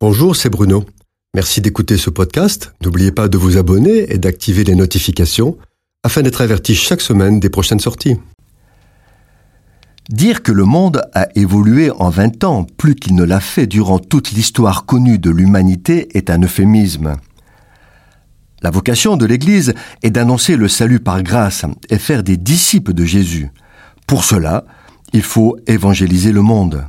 Bonjour, c'est Bruno. Merci d'écouter ce podcast. N'oubliez pas de vous abonner et d'activer les notifications afin d'être averti chaque semaine des prochaines sorties. Dire que le monde a évolué en 20 ans plus qu'il ne l'a fait durant toute l'histoire connue de l'humanité est un euphémisme. La vocation de l'Église est d'annoncer le salut par grâce et faire des disciples de Jésus. Pour cela, il faut évangéliser le monde.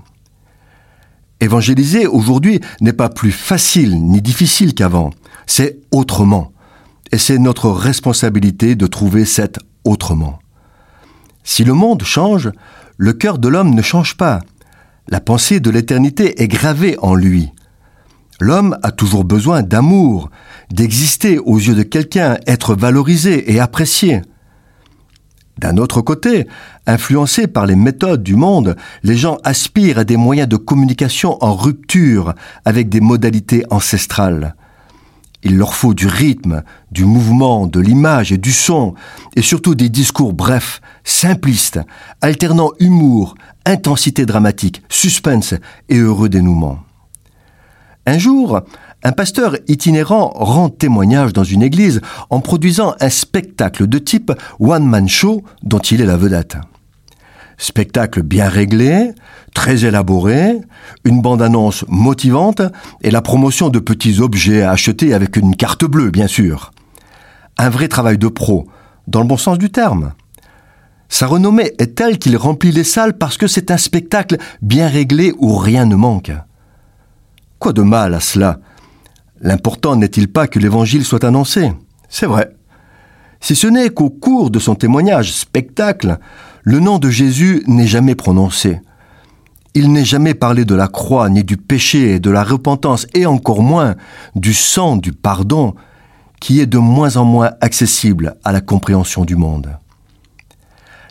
Évangéliser aujourd'hui n'est pas plus facile ni difficile qu'avant, c'est autrement. Et c'est notre responsabilité de trouver cet autrement. Si le monde change, le cœur de l'homme ne change pas. La pensée de l'éternité est gravée en lui. L'homme a toujours besoin d'amour, d'exister aux yeux de quelqu'un, être valorisé et apprécié. D'un autre côté, influencés par les méthodes du monde, les gens aspirent à des moyens de communication en rupture avec des modalités ancestrales. Il leur faut du rythme, du mouvement, de l'image et du son, et surtout des discours brefs, simplistes, alternant humour, intensité dramatique, suspense et heureux dénouement. Un jour, un pasteur itinérant rend témoignage dans une église en produisant un spectacle de type one-man show dont il est la vedette. Spectacle bien réglé, très élaboré, une bande-annonce motivante et la promotion de petits objets à acheter avec une carte bleue, bien sûr. Un vrai travail de pro, dans le bon sens du terme. Sa renommée est telle qu'il remplit les salles parce que c'est un spectacle bien réglé où rien ne manque. Quoi de mal à cela? L'important n'est-il pas que l'Évangile soit annoncé? C'est vrai. Si ce n'est qu'au cours de son témoignage spectacle, le nom de Jésus n'est jamais prononcé. Il n'est jamais parlé de la croix, ni du péché de la repentance, et encore moins du sang, du pardon, qui est de moins en moins accessible à la compréhension du monde.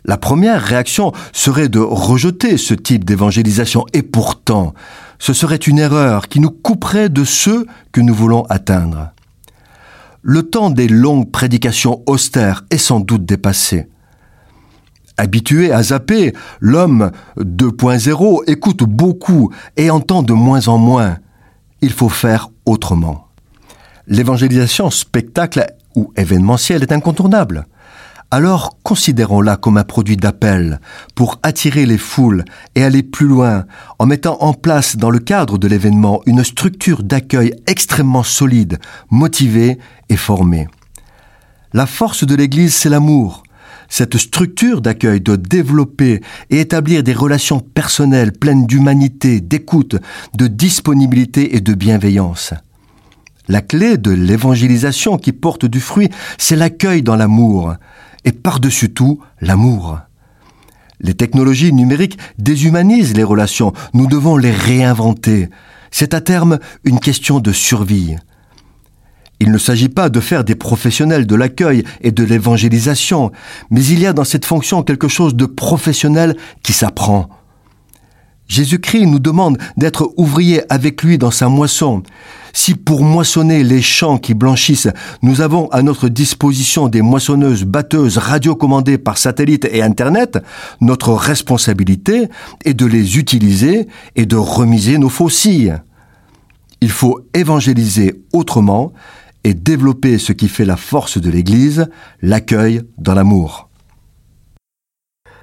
La première réaction serait de rejeter ce type d'évangélisation, et pourtant, ce serait une erreur qui nous couperait de ceux que nous voulons atteindre. Le temps des longues prédications austères est sans doute dépassé. Habitué à zapper, l'homme 2.0 écoute beaucoup et entend de moins en moins. Il faut faire autrement. L'évangélisation spectacle ou événementielle est incontournable. Alors considérons-la comme un produit d'appel pour attirer les foules et aller plus loin en mettant en place dans le cadre de l'événement une structure d'accueil extrêmement solide, motivée et formée. La force de l'Église, c'est l'amour. Cette structure d'accueil doit développer et établir des relations personnelles pleines d'humanité, d'écoute, de disponibilité et de bienveillance. La clé de l'évangélisation qui porte du fruit, c'est l'accueil dans l'amour, et par-dessus tout l'amour. Les technologies numériques déshumanisent les relations, nous devons les réinventer. C'est à terme une question de survie. Il ne s'agit pas de faire des professionnels de l'accueil et de l'évangélisation, mais il y a dans cette fonction quelque chose de professionnel qui s'apprend. Jésus-Christ nous demande d'être ouvriers avec lui dans sa moisson. Si pour moissonner les champs qui blanchissent, nous avons à notre disposition des moissonneuses batteuses radiocommandées par satellite et Internet, notre responsabilité est de les utiliser et de remiser nos faucilles. Il faut évangéliser autrement et développer ce qui fait la force de l'Église, l'accueil dans l'amour.